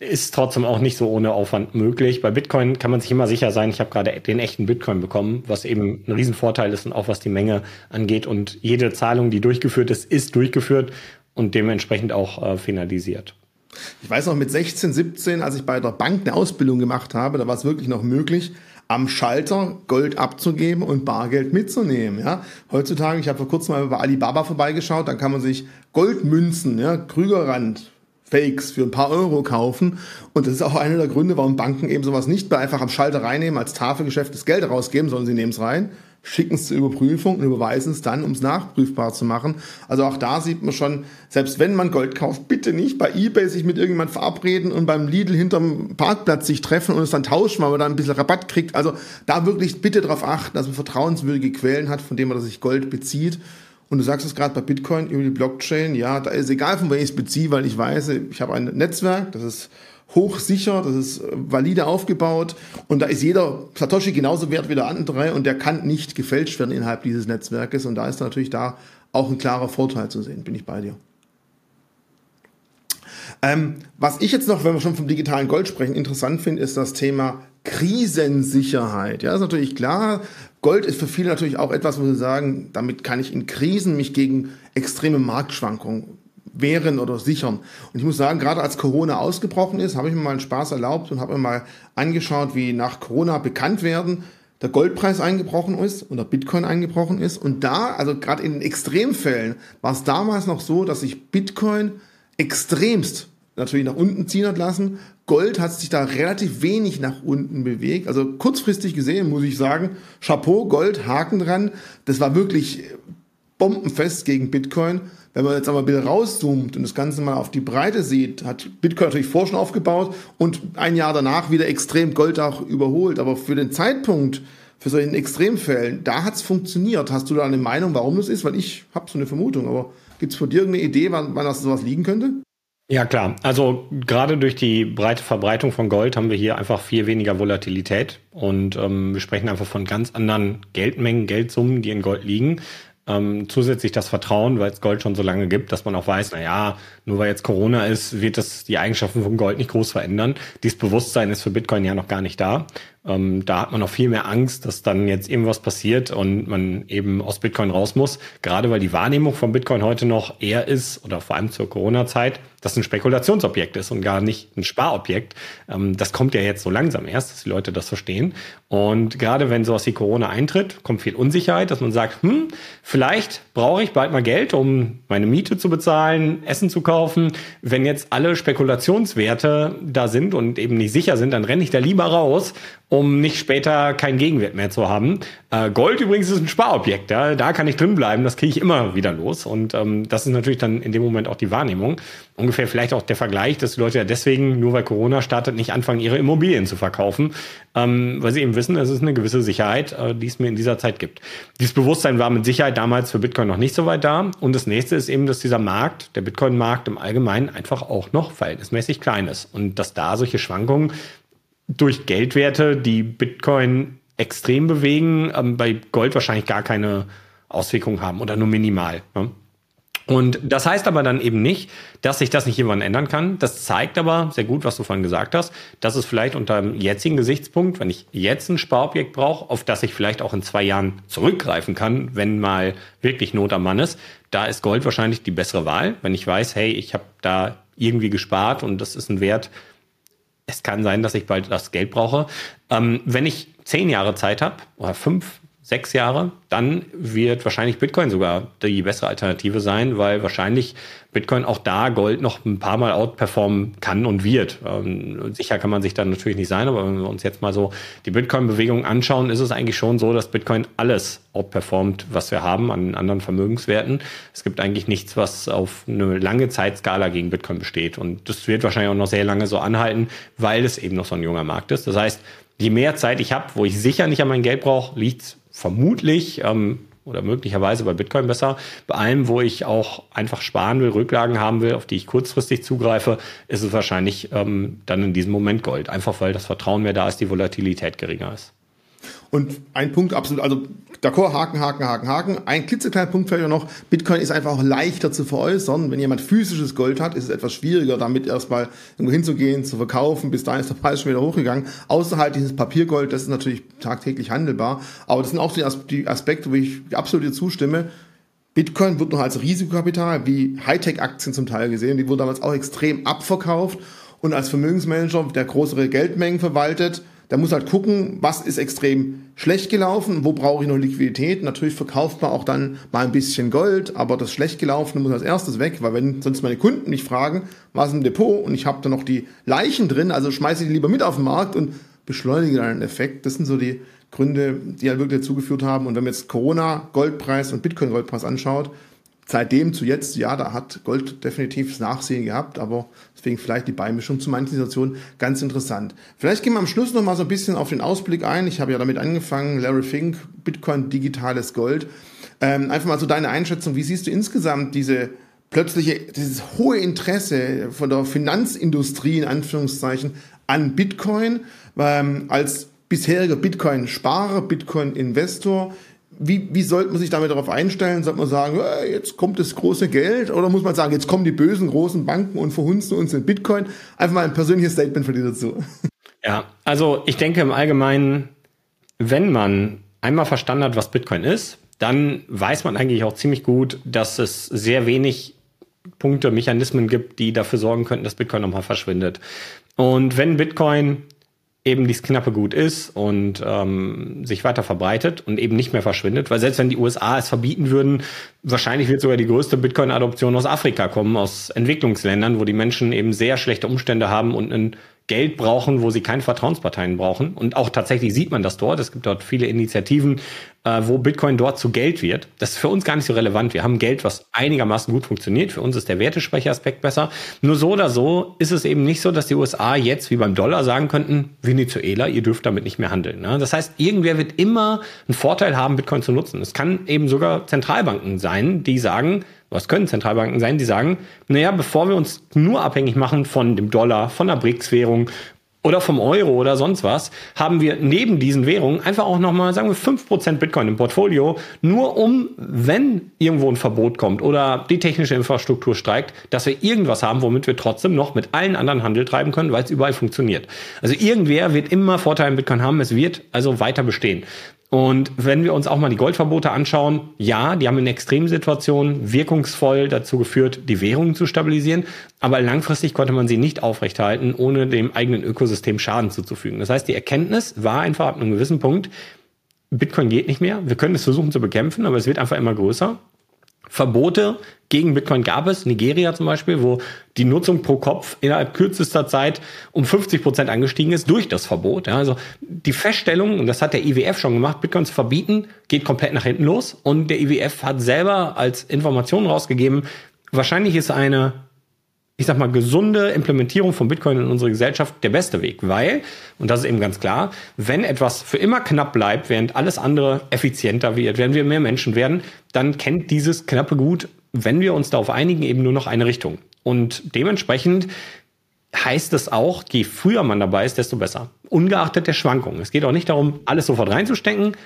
ist trotzdem auch nicht so ohne Aufwand möglich. Bei Bitcoin kann man sich immer sicher sein, ich habe gerade den echten Bitcoin bekommen, was eben ein Riesenvorteil ist und auch was die Menge angeht. Und jede Zahlung, die durchgeführt ist, ist durchgeführt und dementsprechend auch äh, finalisiert. Ich weiß noch, mit 16, 17, als ich bei der Bank eine Ausbildung gemacht habe, da war es wirklich noch möglich, am Schalter Gold abzugeben und Bargeld mitzunehmen. Ja? Heutzutage, ich habe vor kurzem mal bei Alibaba vorbeigeschaut, dann kann man sich Goldmünzen, ja, Krügerrand, Fakes für ein paar Euro kaufen. Und das ist auch einer der Gründe, warum Banken eben sowas nicht mehr einfach am Schalter reinnehmen, als Tafelgeschäft das Geld rausgeben, sondern sie nehmen es rein, schicken es zur Überprüfung und überweisen es dann, um es nachprüfbar zu machen. Also auch da sieht man schon, selbst wenn man Gold kauft, bitte nicht bei Ebay sich mit irgendjemand verabreden und beim Lidl hinterm Parkplatz sich treffen und es dann tauschen, weil man da ein bisschen Rabatt kriegt. Also da wirklich bitte darauf achten, dass man vertrauenswürdige Quellen hat, von denen man sich Gold bezieht und du sagst es gerade bei Bitcoin über die Blockchain, ja, da ist egal, von wem ich es beziehe, weil ich weiß, ich habe ein Netzwerk, das ist hochsicher, das ist äh, valide aufgebaut und da ist jeder Satoshi genauso wert wie der andere und der kann nicht gefälscht werden innerhalb dieses Netzwerkes und da ist natürlich da auch ein klarer Vorteil zu sehen, bin ich bei dir. Ähm, was ich jetzt noch, wenn wir schon vom digitalen Gold sprechen, interessant finde, ist das Thema Krisensicherheit. Ja, ist natürlich klar. Gold ist für viele natürlich auch etwas, wo sie sagen, damit kann ich in Krisen mich gegen extreme Marktschwankungen wehren oder sichern. Und ich muss sagen, gerade als Corona ausgebrochen ist, habe ich mir mal einen Spaß erlaubt und habe mir mal angeschaut, wie nach Corona bekannt werden der Goldpreis eingebrochen ist und der Bitcoin eingebrochen ist. Und da, also gerade in den Extremfällen, war es damals noch so, dass sich Bitcoin extremst natürlich nach unten ziehen hat lassen. Gold hat sich da relativ wenig nach unten bewegt. Also kurzfristig gesehen muss ich sagen, Chapeau, Gold, Haken dran. Das war wirklich bombenfest gegen Bitcoin. Wenn man jetzt aber ein bisschen rauszoomt und das Ganze mal auf die Breite sieht, hat Bitcoin natürlich vor schon aufgebaut und ein Jahr danach wieder extrem Gold auch überholt. Aber für den Zeitpunkt, für solchen Extremfällen, da hat es funktioniert. Hast du da eine Meinung, warum das ist? Weil ich habe so eine Vermutung, aber gibt es von dir irgendeine Idee, wann, wann das sowas liegen könnte? Ja, klar. Also gerade durch die breite Verbreitung von Gold haben wir hier einfach viel weniger Volatilität und ähm, wir sprechen einfach von ganz anderen Geldmengen, Geldsummen, die in Gold liegen. Ähm, zusätzlich das Vertrauen, weil es Gold schon so lange gibt, dass man auch weiß, na ja, nur weil jetzt Corona ist, wird das die Eigenschaften von Gold nicht groß verändern. Dieses Bewusstsein ist für Bitcoin ja noch gar nicht da. Ähm, da hat man noch viel mehr Angst, dass dann jetzt irgendwas passiert und man eben aus Bitcoin raus muss. Gerade weil die Wahrnehmung von Bitcoin heute noch eher ist, oder vor allem zur Corona-Zeit, dass ein Spekulationsobjekt ist und gar nicht ein Sparobjekt. Ähm, das kommt ja jetzt so langsam erst, dass die Leute das verstehen. Und gerade wenn sowas wie Corona eintritt, kommt viel Unsicherheit, dass man sagt, hm, vielleicht brauche ich bald mal Geld, um meine Miete zu bezahlen, Essen zu kaufen. Wenn jetzt alle Spekulationswerte da sind und eben nicht sicher sind, dann renne ich da lieber raus um nicht später keinen Gegenwert mehr zu haben. Äh, Gold übrigens ist ein Sparobjekt, ja? da kann ich drin bleiben, das kriege ich immer wieder los. Und ähm, das ist natürlich dann in dem Moment auch die Wahrnehmung. Ungefähr vielleicht auch der Vergleich, dass die Leute ja deswegen, nur weil Corona startet, nicht anfangen, ihre Immobilien zu verkaufen, ähm, weil sie eben wissen, es ist eine gewisse Sicherheit, äh, die es mir in dieser Zeit gibt. Dieses Bewusstsein war mit Sicherheit damals für Bitcoin noch nicht so weit da. Und das nächste ist eben, dass dieser Markt, der Bitcoin-Markt im Allgemeinen einfach auch noch verhältnismäßig klein ist. Und dass da solche Schwankungen durch Geldwerte, die Bitcoin extrem bewegen, ähm, bei Gold wahrscheinlich gar keine Auswirkungen haben oder nur minimal. Ne? Und das heißt aber dann eben nicht, dass sich das nicht irgendwann ändern kann. Das zeigt aber sehr gut, was du vorhin gesagt hast, dass es vielleicht unter dem jetzigen Gesichtspunkt, wenn ich jetzt ein Sparobjekt brauche, auf das ich vielleicht auch in zwei Jahren zurückgreifen kann, wenn mal wirklich Not am Mann ist, da ist Gold wahrscheinlich die bessere Wahl. Wenn ich weiß, hey, ich habe da irgendwie gespart und das ist ein Wert, es kann sein, dass ich bald das Geld brauche. Ähm, wenn ich zehn Jahre Zeit habe oder fünf, sechs Jahre, dann wird wahrscheinlich Bitcoin sogar die bessere Alternative sein, weil wahrscheinlich Bitcoin auch da Gold noch ein paar Mal outperformen kann und wird. Ähm, sicher kann man sich dann natürlich nicht sein, aber wenn wir uns jetzt mal so die Bitcoin-Bewegung anschauen, ist es eigentlich schon so, dass Bitcoin alles outperformt, was wir haben an anderen Vermögenswerten. Es gibt eigentlich nichts, was auf eine lange Zeitskala gegen Bitcoin besteht. Und das wird wahrscheinlich auch noch sehr lange so anhalten, weil es eben noch so ein junger Markt ist. Das heißt, je mehr Zeit ich habe, wo ich sicher nicht an mein Geld brauche, liegt vermutlich ähm, oder möglicherweise bei Bitcoin besser. Bei allem, wo ich auch einfach sparen will, Rücklagen haben will, auf die ich kurzfristig zugreife, ist es wahrscheinlich ähm, dann in diesem Moment Gold. Einfach weil das Vertrauen mehr da ist, die Volatilität geringer ist. Und ein Punkt absolut, also d'accord, Haken, Haken, Haken, Haken. Ein klitzekleiner Punkt vielleicht noch, Bitcoin ist einfach auch leichter zu veräußern. Wenn jemand physisches Gold hat, ist es etwas schwieriger, damit erstmal irgendwo hinzugehen, zu verkaufen. Bis dahin ist der Preis schon wieder hochgegangen. Außerhalb dieses Papiergold, das ist natürlich tagtäglich handelbar. Aber das sind auch die Aspekte, wo ich absolut dir zustimme. Bitcoin wird noch als Risikokapital wie Hightech-Aktien zum Teil gesehen. Die wurden damals auch extrem abverkauft. Und als Vermögensmanager, der größere Geldmengen verwaltet, da muss halt gucken, was ist extrem schlecht gelaufen, wo brauche ich noch Liquidität. Natürlich verkauft man auch dann mal ein bisschen Gold, aber das schlecht gelaufene muss als erstes weg, weil wenn sonst meine Kunden mich fragen, was im Depot und ich habe da noch die Leichen drin, also schmeiße ich die lieber mit auf den Markt und beschleunige dann einen Effekt. Das sind so die Gründe, die halt wirklich dazu geführt haben. Und wenn man jetzt Corona Goldpreis und Bitcoin Goldpreis anschaut, seitdem zu jetzt, ja, da hat Gold definitiv das Nachsehen gehabt, aber deswegen vielleicht die Beimischung zu manchen Situationen ganz interessant. Vielleicht gehen wir am Schluss noch mal so ein bisschen auf den Ausblick ein. Ich habe ja damit angefangen, Larry Fink, Bitcoin, digitales Gold. Ähm, einfach mal so deine Einschätzung. Wie siehst du insgesamt diese plötzliche, dieses hohe Interesse von der Finanzindustrie in Anführungszeichen an Bitcoin ähm, als bisheriger Bitcoin-Sparer, Bitcoin-Investor? Wie, wie sollte man sich damit darauf einstellen? Sollte man sagen, jetzt kommt das große Geld? Oder muss man sagen, jetzt kommen die bösen großen Banken und verhunzen uns in Bitcoin? Einfach mal ein persönliches Statement von dir dazu. Ja, also ich denke im Allgemeinen, wenn man einmal verstanden hat, was Bitcoin ist, dann weiß man eigentlich auch ziemlich gut, dass es sehr wenig Punkte, Mechanismen gibt, die dafür sorgen könnten, dass Bitcoin nochmal verschwindet. Und wenn Bitcoin eben dieses knappe Gut ist und ähm, sich weiter verbreitet und eben nicht mehr verschwindet. Weil selbst wenn die USA es verbieten würden, wahrscheinlich wird sogar die größte Bitcoin-Adoption aus Afrika kommen, aus Entwicklungsländern, wo die Menschen eben sehr schlechte Umstände haben und ein Geld brauchen, wo sie keine Vertrauensparteien brauchen. Und auch tatsächlich sieht man das dort. Es gibt dort viele Initiativen, äh, wo Bitcoin dort zu Geld wird. Das ist für uns gar nicht so relevant. Wir haben Geld, was einigermaßen gut funktioniert. Für uns ist der Wertesprechaspekt besser. Nur so oder so ist es eben nicht so, dass die USA jetzt wie beim Dollar sagen könnten, Venezuela, ihr dürft damit nicht mehr handeln. Ne? Das heißt, irgendwer wird immer einen Vorteil haben, Bitcoin zu nutzen. Es kann eben sogar Zentralbanken sein, die sagen, was können Zentralbanken sein, die sagen, naja, bevor wir uns nur abhängig machen von dem Dollar, von der BRICS-Währung oder vom Euro oder sonst was, haben wir neben diesen Währungen einfach auch nochmal, sagen wir, 5% Bitcoin im Portfolio, nur um, wenn irgendwo ein Verbot kommt oder die technische Infrastruktur streikt, dass wir irgendwas haben, womit wir trotzdem noch mit allen anderen Handel treiben können, weil es überall funktioniert. Also irgendwer wird immer Vorteile im Bitcoin haben, es wird also weiter bestehen. Und wenn wir uns auch mal die Goldverbote anschauen, ja, die haben in Extremsituationen wirkungsvoll dazu geführt, die Währungen zu stabilisieren, aber langfristig konnte man sie nicht aufrechthalten, ohne dem eigenen Ökosystem Schaden zuzufügen. Das heißt, die Erkenntnis war einfach ab einem gewissen Punkt, Bitcoin geht nicht mehr, wir können es versuchen zu bekämpfen, aber es wird einfach immer größer. Verbote gegen Bitcoin gab es, Nigeria zum Beispiel, wo die Nutzung pro Kopf innerhalb kürzester Zeit um 50 Prozent angestiegen ist durch das Verbot. Ja, also die Feststellung, und das hat der IWF schon gemacht, Bitcoin zu verbieten, geht komplett nach hinten los. Und der IWF hat selber als Information rausgegeben, wahrscheinlich ist eine ich sag mal, gesunde Implementierung von Bitcoin in unsere Gesellschaft der beste Weg, weil, und das ist eben ganz klar, wenn etwas für immer knapp bleibt, während alles andere effizienter wird, wenn wir mehr Menschen werden, dann kennt dieses knappe Gut, wenn wir uns darauf einigen, eben nur noch eine Richtung. Und dementsprechend heißt es auch, je früher man dabei ist, desto besser. Ungeachtet der Schwankungen. Es geht auch nicht darum, alles sofort reinzustecken,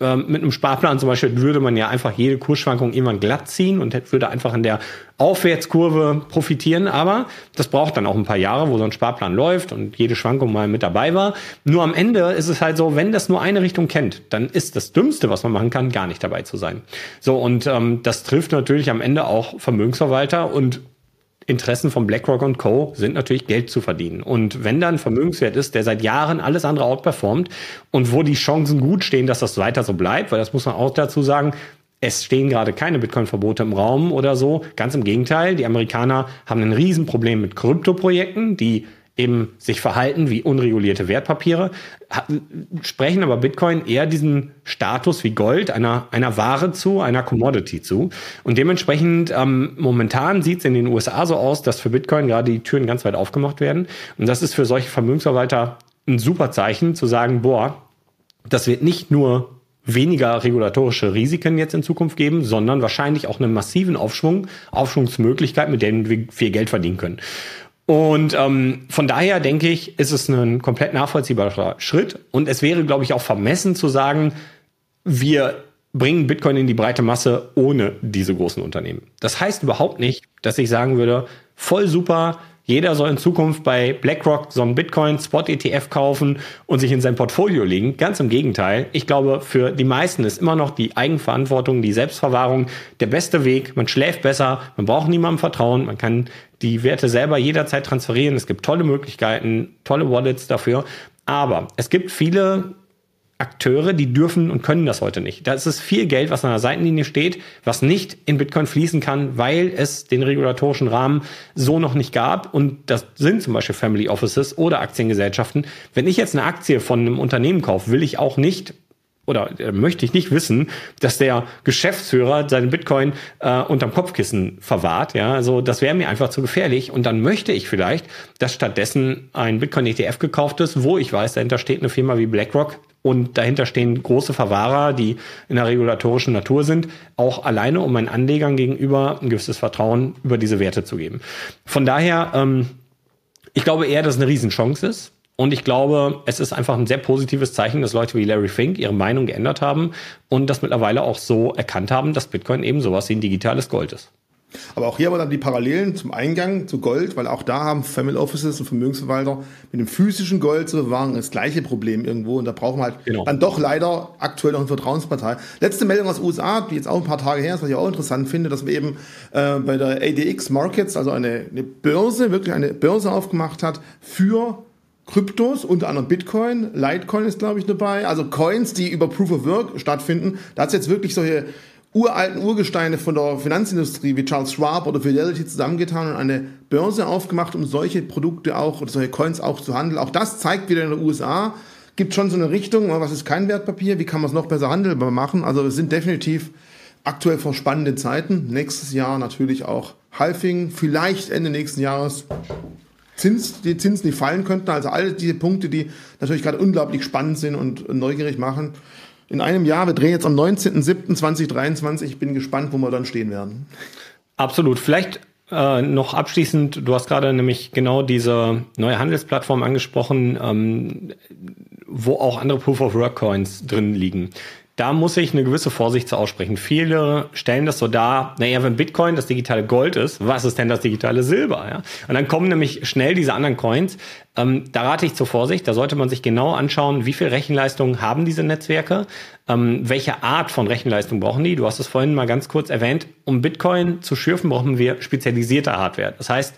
ähm, mit einem Sparplan zum Beispiel würde man ja einfach jede Kursschwankung irgendwann glatt ziehen und würde einfach in der Aufwärtskurve profitieren. Aber das braucht dann auch ein paar Jahre, wo so ein Sparplan läuft und jede Schwankung mal mit dabei war. Nur am Ende ist es halt so, wenn das nur eine Richtung kennt, dann ist das Dümmste, was man machen kann, gar nicht dabei zu sein. So, und ähm, das trifft natürlich am Ende auch Vermögensverwalter und Interessen von BlackRock und Co. sind natürlich Geld zu verdienen. Und wenn dann Vermögenswert ist, der seit Jahren alles andere outperformt und wo die Chancen gut stehen, dass das weiter so bleibt, weil das muss man auch dazu sagen, es stehen gerade keine Bitcoin-Verbote im Raum oder so. Ganz im Gegenteil, die Amerikaner haben ein Riesenproblem mit Kryptoprojekten, die eben sich verhalten wie unregulierte Wertpapiere, sprechen aber Bitcoin eher diesen Status wie Gold einer, einer Ware zu, einer Commodity zu. Und dementsprechend ähm, momentan sieht es in den USA so aus, dass für Bitcoin gerade die Türen ganz weit aufgemacht werden. Und das ist für solche Vermögensverwalter ein super Zeichen zu sagen, boah, das wird nicht nur weniger regulatorische Risiken jetzt in Zukunft geben, sondern wahrscheinlich auch einen massiven Aufschwung, Aufschwungsmöglichkeit, mit denen wir viel Geld verdienen können. Und ähm, von daher denke ich, ist es ein komplett nachvollziehbarer Schritt. Und es wäre, glaube ich, auch vermessen zu sagen, wir bringen Bitcoin in die breite Masse ohne diese großen Unternehmen. Das heißt überhaupt nicht, dass ich sagen würde, voll super, jeder soll in Zukunft bei BlackRock so einen Bitcoin-Spot-ETF kaufen und sich in sein Portfolio legen. Ganz im Gegenteil. Ich glaube, für die meisten ist immer noch die Eigenverantwortung, die Selbstverwahrung der beste Weg. Man schläft besser, man braucht niemandem Vertrauen, man kann die Werte selber jederzeit transferieren. Es gibt tolle Möglichkeiten, tolle Wallets dafür. Aber es gibt viele Akteure, die dürfen und können das heute nicht. Da ist es viel Geld, was an der Seitenlinie steht, was nicht in Bitcoin fließen kann, weil es den regulatorischen Rahmen so noch nicht gab. Und das sind zum Beispiel Family Offices oder Aktiengesellschaften. Wenn ich jetzt eine Aktie von einem Unternehmen kaufe, will ich auch nicht oder äh, möchte ich nicht wissen, dass der Geschäftsführer seinen Bitcoin äh, unterm Kopfkissen verwahrt. Ja, also das wäre mir einfach zu gefährlich. Und dann möchte ich vielleicht, dass stattdessen ein Bitcoin-ETF gekauft ist, wo ich weiß, dahinter steht eine Firma wie BlackRock, und dahinter stehen große Verwahrer, die in der regulatorischen Natur sind, auch alleine, um meinen Anlegern gegenüber ein gewisses Vertrauen über diese Werte zu geben. Von daher, ähm, ich glaube eher, dass es eine Riesenchance ist. Und ich glaube, es ist einfach ein sehr positives Zeichen, dass Leute wie Larry Fink ihre Meinung geändert haben und das mittlerweile auch so erkannt haben, dass Bitcoin eben sowas wie ein digitales Gold ist. Aber auch hier haben wir dann die Parallelen zum Eingang zu Gold, weil auch da haben Family Offices und Vermögensverwalter mit dem physischen Gold zu bewahren das gleiche Problem irgendwo. Und da brauchen wir halt genau. dann doch leider aktuell noch eine Vertrauenspartei. Letzte Meldung aus den USA, die jetzt auch ein paar Tage her ist, was ich auch interessant finde, dass wir eben äh, bei der ADX Markets, also eine, eine Börse, wirklich eine Börse aufgemacht hat für Kryptos, unter anderem Bitcoin, Litecoin ist, glaube ich, dabei, also Coins, die über Proof of Work stattfinden. Da hat es jetzt wirklich solche uralten Urgesteine von der Finanzindustrie wie Charles Schwab oder Fidelity zusammengetan und eine Börse aufgemacht, um solche Produkte auch oder solche Coins auch zu handeln. Auch das zeigt wieder in den USA, gibt schon so eine Richtung, was ist kein Wertpapier, wie kann man es noch besser handelbar machen. Also es sind definitiv aktuell vor spannenden Zeiten. Nächstes Jahr natürlich auch Halfing, vielleicht Ende nächsten Jahres Zins, die Zinsen, die fallen könnten. Also alle diese Punkte, die natürlich gerade unglaublich spannend sind und neugierig machen in einem Jahr. Wir drehen jetzt am 19.07.2023. Ich bin gespannt, wo wir dann stehen werden. Absolut. Vielleicht äh, noch abschließend, du hast gerade nämlich genau diese neue Handelsplattform angesprochen, ähm, wo auch andere Proof of Work Coins drin liegen da muss ich eine gewisse Vorsicht zu aussprechen. Viele stellen das so dar, naja, wenn Bitcoin das digitale Gold ist, was ist denn das digitale Silber? Ja? Und dann kommen nämlich schnell diese anderen Coins. Ähm, da rate ich zur Vorsicht, da sollte man sich genau anschauen, wie viel Rechenleistung haben diese Netzwerke, ähm, welche Art von Rechenleistung brauchen die. Du hast es vorhin mal ganz kurz erwähnt, um Bitcoin zu schürfen, brauchen wir spezialisierte Hardware. Das heißt,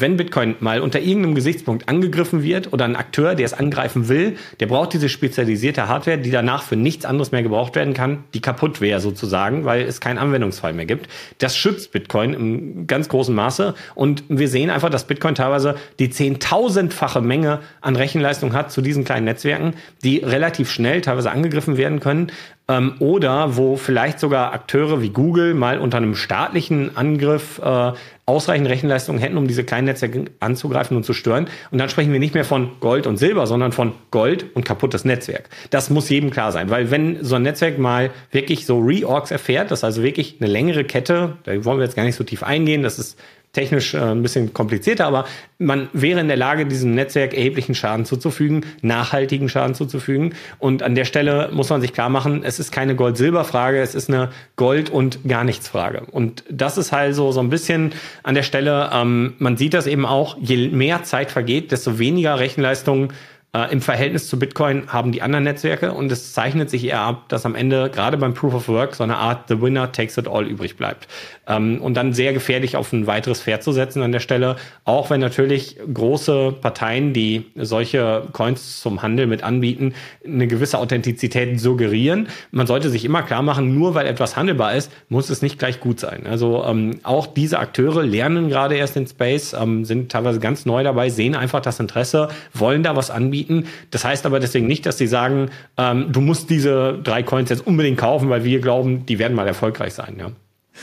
wenn Bitcoin mal unter irgendeinem Gesichtspunkt angegriffen wird oder ein Akteur, der es angreifen will, der braucht diese spezialisierte Hardware, die danach für nichts anderes mehr gebraucht werden kann, die kaputt wäre sozusagen, weil es keinen Anwendungsfall mehr gibt. Das schützt Bitcoin im ganz großen Maße und wir sehen einfach, dass Bitcoin teilweise die zehntausendfache Menge an Rechenleistung hat zu diesen kleinen Netzwerken, die relativ schnell teilweise angegriffen werden können ähm, oder wo vielleicht sogar Akteure wie Google mal unter einem staatlichen Angriff äh, ausreichend Rechenleistung hätten, um diese kleinen Netzwerke anzugreifen und zu stören. Und dann sprechen wir nicht mehr von Gold und Silber, sondern von Gold und kaputtes Netzwerk. Das muss jedem klar sein, weil wenn so ein Netzwerk mal wirklich so Reorgs erfährt, das ist also wirklich eine längere Kette, da wollen wir jetzt gar nicht so tief eingehen, das ist technisch äh, ein bisschen komplizierter, aber man wäre in der Lage, diesem Netzwerk erheblichen Schaden zuzufügen, nachhaltigen Schaden zuzufügen. Und an der Stelle muss man sich klar machen, es ist keine Gold-Silber-Frage, es ist eine Gold- und gar nichts Frage. Und das ist halt so, so ein bisschen an der Stelle, ähm, man sieht das eben auch, je mehr Zeit vergeht, desto weniger Rechenleistung äh, Im Verhältnis zu Bitcoin haben die anderen Netzwerke und es zeichnet sich eher ab, dass am Ende gerade beim Proof of Work so eine Art The Winner takes it all übrig bleibt. Ähm, und dann sehr gefährlich auf ein weiteres Pferd zu setzen an der Stelle, auch wenn natürlich große Parteien, die solche Coins zum Handel mit anbieten, eine gewisse Authentizität suggerieren. Man sollte sich immer klar machen, nur weil etwas handelbar ist, muss es nicht gleich gut sein. Also ähm, auch diese Akteure lernen gerade erst in Space, ähm, sind teilweise ganz neu dabei, sehen einfach das Interesse, wollen da was anbieten anbieten. Das heißt aber deswegen nicht, dass sie sagen, ähm, du musst diese drei Coins jetzt unbedingt kaufen, weil wir glauben, die werden mal erfolgreich sein. Ja.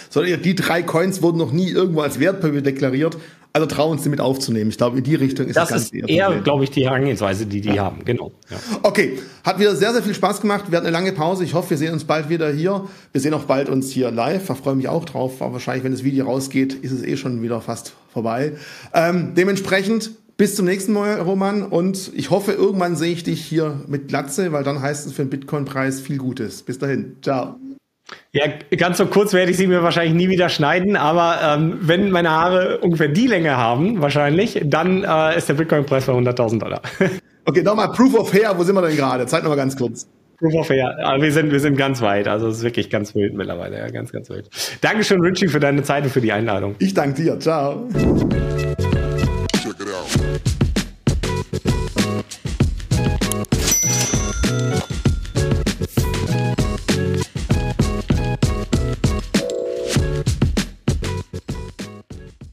Sondern die drei Coins wurden noch nie irgendwo als Wertpapier deklariert. Also trauen uns damit aufzunehmen. Ich glaube, in die Richtung ist das Das ist eher, glaube ich, die Herangehensweise, die die ja. haben. Genau. Ja. Okay, hat wieder sehr, sehr viel Spaß gemacht. Wir hatten eine lange Pause. Ich hoffe, wir sehen uns bald wieder hier. Wir sehen auch bald uns hier live. Da freue mich auch drauf. Aber wahrscheinlich, wenn das Video rausgeht, ist es eh schon wieder fast vorbei. Ähm, dementsprechend bis zum nächsten Mal, Roman. Und ich hoffe, irgendwann sehe ich dich hier mit Glatze, weil dann heißt es für den Bitcoin-Preis viel Gutes. Bis dahin. Ciao. Ja, ganz so kurz werde ich sie mir wahrscheinlich nie wieder schneiden, aber ähm, wenn meine Haare ungefähr die Länge haben, wahrscheinlich, dann äh, ist der Bitcoin-Preis bei 100.000 Dollar. okay, nochmal Proof of Hair, wo sind wir denn gerade? Zeig nochmal ganz kurz. Proof of Hair, aber wir sind, wir sind ganz weit, also es ist wirklich ganz wild mittlerweile, ja, ganz, ganz wild. Dankeschön, Richie, für deine Zeit und für die Einladung. Ich danke dir, ciao.